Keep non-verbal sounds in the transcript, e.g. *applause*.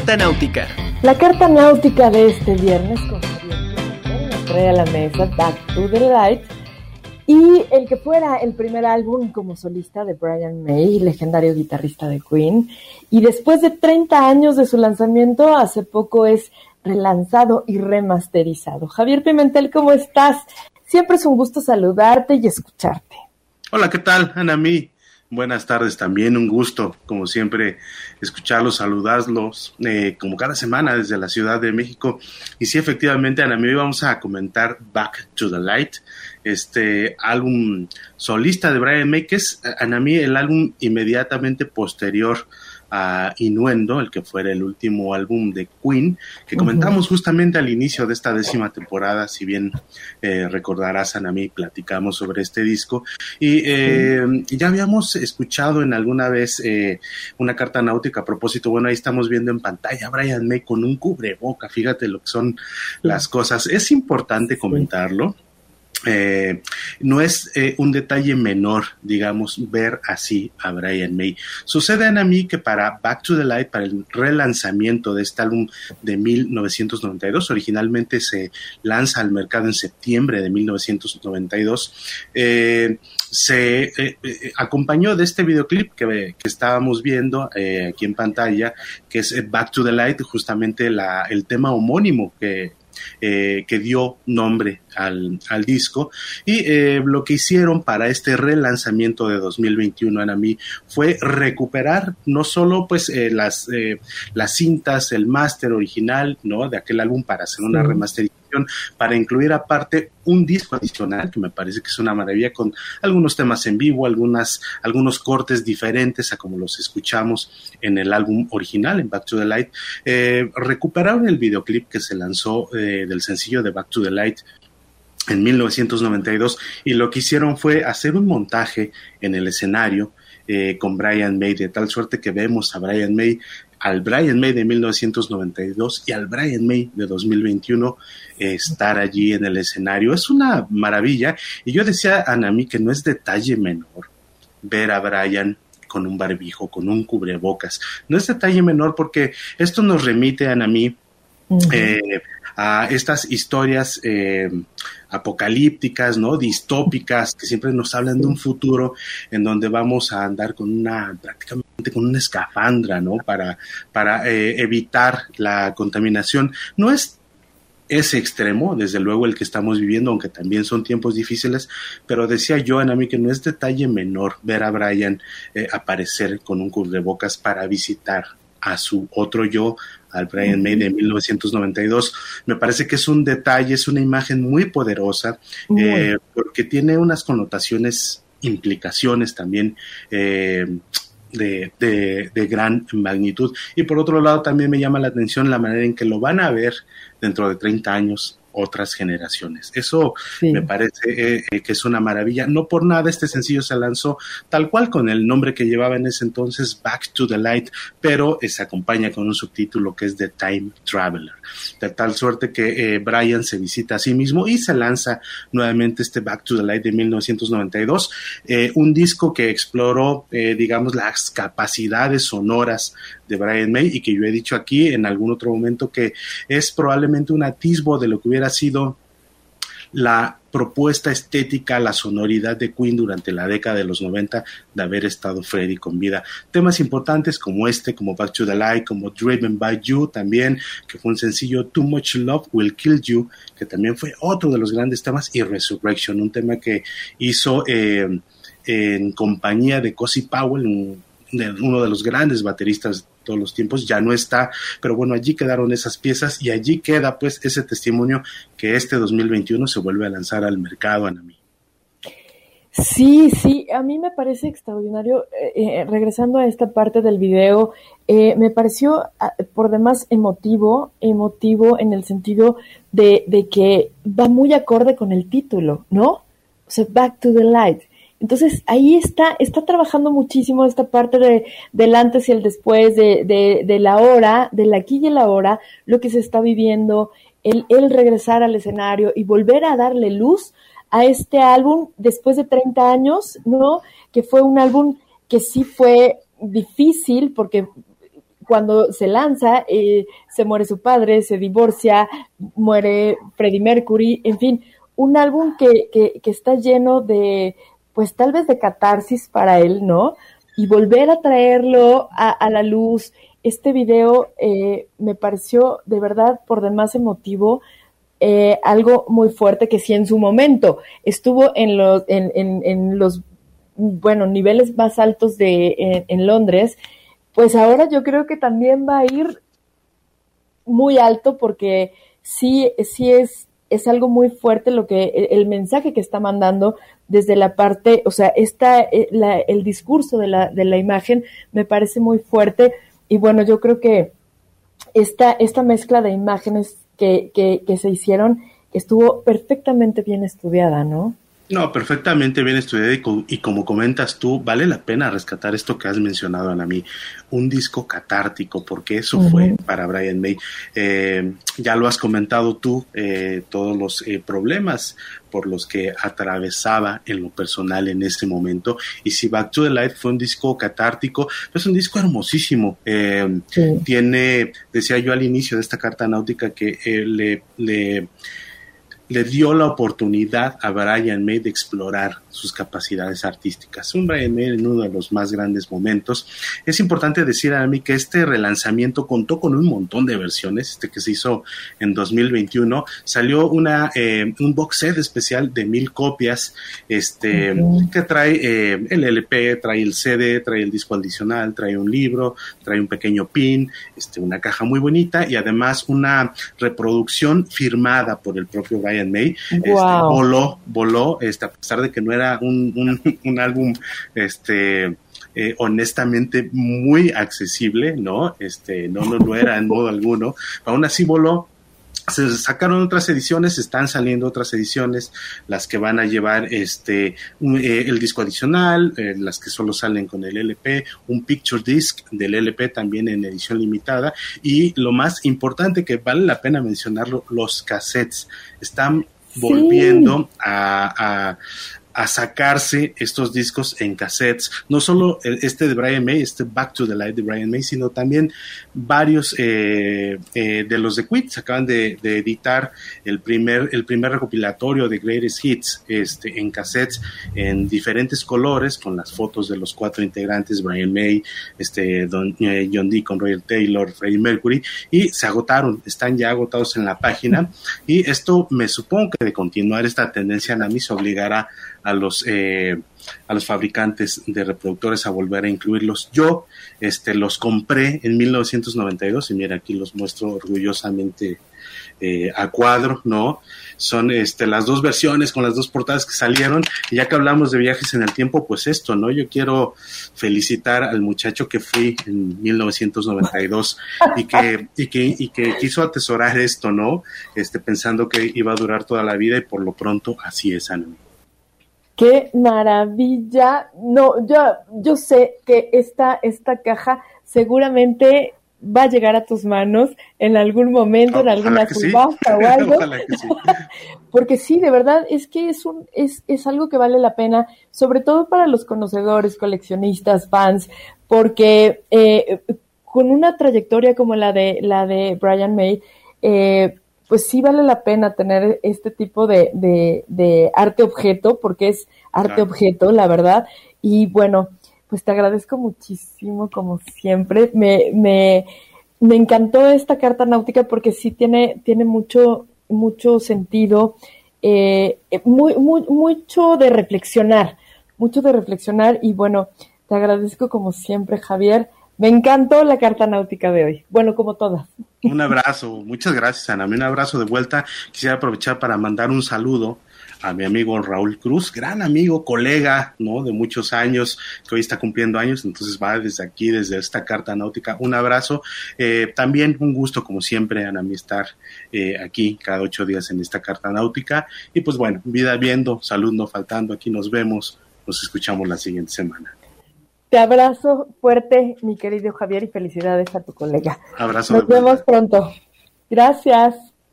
carta náutica. La carta náutica de este viernes con nos trae a la mesa Back to the Light y el que fuera el primer álbum como solista de Brian May, legendario guitarrista de Queen, y después de 30 años de su lanzamiento, hace poco es relanzado y remasterizado. Javier Pimentel, ¿cómo estás? Siempre es un gusto saludarte y escucharte. Hola, ¿qué tal, Anami? Buenas tardes también, un gusto, como siempre, escucharlos, saludarlos, eh, como cada semana desde la Ciudad de México. Y sí, efectivamente, Ana, hoy vamos a comentar Back to the Light, este álbum solista de Brian May, que es, Anami, el álbum inmediatamente posterior a Inuendo, el que fuera el último álbum de Queen, que comentamos justamente al inicio de esta décima temporada, si bien eh, recordarás, Anami, platicamos sobre este disco, y eh, ya habíamos escuchado en alguna vez eh, una carta náutica a propósito, bueno, ahí estamos viendo en pantalla a Brian May con un cubreboca, fíjate lo que son las cosas, es importante comentarlo. Eh, no es eh, un detalle menor, digamos, ver así a Brian May. Sucede a mí que para Back to the Light, para el relanzamiento de este álbum de 1992, originalmente se lanza al mercado en septiembre de 1992, eh, se acompañó de este videoclip que, estábamos viendo aquí en pantalla, que es Back to the Light, justamente el tema homónimo que eh, que dio nombre al, disco. Y eh, lo que hicieron para este relanzamiento de 2021 en mí fue recuperar no solo pues eh, las, las cintas, el máster original, ¿no? De aquel álbum para hacer una remasterización para incluir aparte un disco adicional, que me parece que es una maravilla, con algunos temas en vivo, algunas, algunos cortes diferentes a como los escuchamos en el álbum original, en Back to the Light. Eh, recuperaron el videoclip que se lanzó eh, del sencillo de Back to the Light en 1992 y lo que hicieron fue hacer un montaje en el escenario eh, con Brian May, de tal suerte que vemos a Brian May al Brian May de 1992 y al Brian May de 2021 estar allí en el escenario. Es una maravilla. Y yo decía a Anami que no es detalle menor ver a Brian con un barbijo, con un cubrebocas. No es detalle menor porque esto nos remite a Eh, a estas historias eh, apocalípticas, ¿no? Distópicas, que siempre nos hablan de un futuro en donde vamos a andar con una, prácticamente con una escafandra, ¿no? Para, para eh, evitar la contaminación. No es ese extremo, desde luego el que estamos viviendo, aunque también son tiempos difíciles, pero decía yo a mí que no es detalle menor ver a Brian eh, aparecer con un cubrebocas para visitar a su otro yo, al Brian May de 1992. Me parece que es un detalle, es una imagen muy poderosa, eh, porque tiene unas connotaciones, implicaciones también. Eh, de, de, gran magnitud. Y por otro lado, también me llama la atención la manera en que lo van a ver dentro de 30 años otras generaciones. Eso me parece eh, eh, que es una maravilla. No por nada este sencillo se lanzó tal cual con el nombre que llevaba en ese entonces, Back to the Light, pero se acompaña con un subtítulo que es The Time Traveler. De tal suerte que eh, Brian se visita a sí mismo y se lanza nuevamente este Back to the Light de 1992, un disco que exploró, digamos, las capacidades sonoras de Brian May y que yo he dicho aquí en algún otro momento que es probablemente un atisbo de lo que hubiera sido la propuesta estética, la sonoridad de Queen durante la década de los 90 de haber estado Freddy con vida. Temas importantes como este, como Back to the Light, como Driven by You también, que fue un sencillo Too Much Love Will Kill You, que también fue otro de los grandes temas, y Resurrection, un tema que hizo eh, en compañía de Cosi Powell, uno de los grandes bateristas todos los tiempos, ya no está, pero bueno, allí quedaron esas piezas y allí queda pues ese testimonio que este 2021 se vuelve a lanzar al mercado, Anami. Sí, sí, a mí me parece extraordinario. Eh, eh, regresando a esta parte del video, eh, me pareció ah, por demás emotivo, emotivo en el sentido de, de, que va muy acorde con el título, ¿no? O sea, Back to the Light. Entonces ahí está, está trabajando muchísimo esta parte de, del antes y el después, de, de, de la hora, del aquí y el ahora, lo que se está viviendo, el, el regresar al escenario y volver a darle luz a este álbum después de 30 años, ¿no? Que fue un álbum que sí fue difícil porque cuando se lanza, eh, se muere su padre, se divorcia, muere Freddie Mercury, en fin, un álbum que, que, que está lleno de, pues tal vez de catarsis para él, ¿no? Y volver a traerlo a, la luz, este video eh, me pareció de verdad por demás emotivo, eh, algo muy fuerte que si en su momento estuvo en los, en, en, en los bueno, niveles más altos de, en, Londres, pues ahora yo creo que también va a ir muy alto porque sí, sí es, es algo muy fuerte lo que el, mensaje que está mandando desde la parte, o sea, esta, eh, la, el discurso de la, de la imagen me parece muy fuerte y bueno, yo creo que esta, esta mezcla de imágenes que, que se hicieron estuvo perfectamente bien estudiada, ¿no? No, perfectamente bien estudiado y, como comentas tú, vale la pena rescatar esto que has mencionado, Ana mí, un disco catártico, porque eso fue para Brian May. Eh, ya lo has comentado tú, eh, todos los eh, problemas por los que atravesaba en lo personal en ese momento. Y si Back to the Light fue un disco catártico, es un disco hermosísimo. Tiene, decía yo al inicio de esta carta náutica, que le, le le dio la oportunidad a Brian May de explorar sus capacidades artísticas. Un Brian May en uno de los más grandes momentos. Es importante decir a mí que este relanzamiento contó con un montón de versiones, este que se hizo en 2021. Salió una, eh, un box set especial de mil copias, este, que trae eh, el LP, trae el CD, trae el disco adicional, trae un libro, trae un pequeño pin, este, una caja muy bonita y además una reproducción firmada por el propio Brian May, este, voló, voló, este, a pesar de que no era un, un, *laughs* álbum, este, eh, honestamente muy accesible, ¿no? Este, no, no lo era en modo alguno, aún así voló se sacaron otras ediciones, están saliendo otras ediciones, las que van a llevar este eh, el disco adicional, eh, las que solo salen con el LP, un picture disc del LP también en edición limitada y lo más importante que vale la pena mencionarlo, los cassettes. Están volviendo a, a sacarse estos discos en cassettes, no solo este de Brian May, este Back to the Light de Brian May, sino también varios eh, eh, de los de Quit acaban de, editar el primer, el primer recopilatorio de Greatest Hits este, en cassettes en diferentes colores con las fotos de los cuatro integrantes, Brian May, este, Don, eh, John Deacon, Royal Taylor, Freddie Mercury, y se agotaron, están ya agotados en la página. Y esto me supongo que de continuar esta tendencia Nami se obligará a los, eh, a los fabricantes de reproductores a volver a incluirlos. Yo este, los compré en 1992 y mira, aquí los muestro orgullosamente eh, a cuadro, ¿no? Son este, las dos versiones con las dos portadas que salieron. Y ya que hablamos de viajes en el tiempo, pues esto, ¿no? Yo quiero felicitar al muchacho que fui en 1992 y que, y que, y que quiso atesorar esto, ¿no? Este, pensando que iba a durar toda la vida y por lo pronto así es, Ana. Qué maravilla. No, yo, yo sé que esta, esta caja seguramente va a llegar a tus manos en algún momento, en alguna subasta o *laughs* algo. *laughs* Porque sí, de verdad, es que es un, es, es algo que vale la pena, sobre todo para los conocedores, coleccionistas, fans, porque eh, con una trayectoria como la de la de Brian May, eh, pues sí vale la pena tener este tipo de, de, arte objeto, porque es arte objeto, la verdad. Y bueno, pues te agradezco muchísimo, como siempre. Me, me, me encantó esta carta náutica porque sí tiene, tiene mucho, mucho sentido, eh, muy, muy, mucho de reflexionar, mucho de reflexionar. Y bueno, te agradezco como siempre, Javier. Me encantó la carta náutica de hoy. Bueno, como todas. Un abrazo, muchas gracias, Ana. Un abrazo de vuelta. Quisiera aprovechar para mandar un saludo a mi amigo Raúl Cruz, gran amigo, colega, ¿no? De muchos años, que hoy está cumpliendo años, entonces va desde aquí, desde esta carta náutica, un abrazo. Eh, también un gusto, como siempre, Ana, estar eh, aquí cada ocho días en esta carta náutica. Y pues bueno, vida viendo, salud no faltando, aquí nos vemos, nos escuchamos la siguiente semana. Te abrazo fuerte, mi querido Javier, y felicidades a tu colega. Abrazo. Nos vemos pronto. Gracias.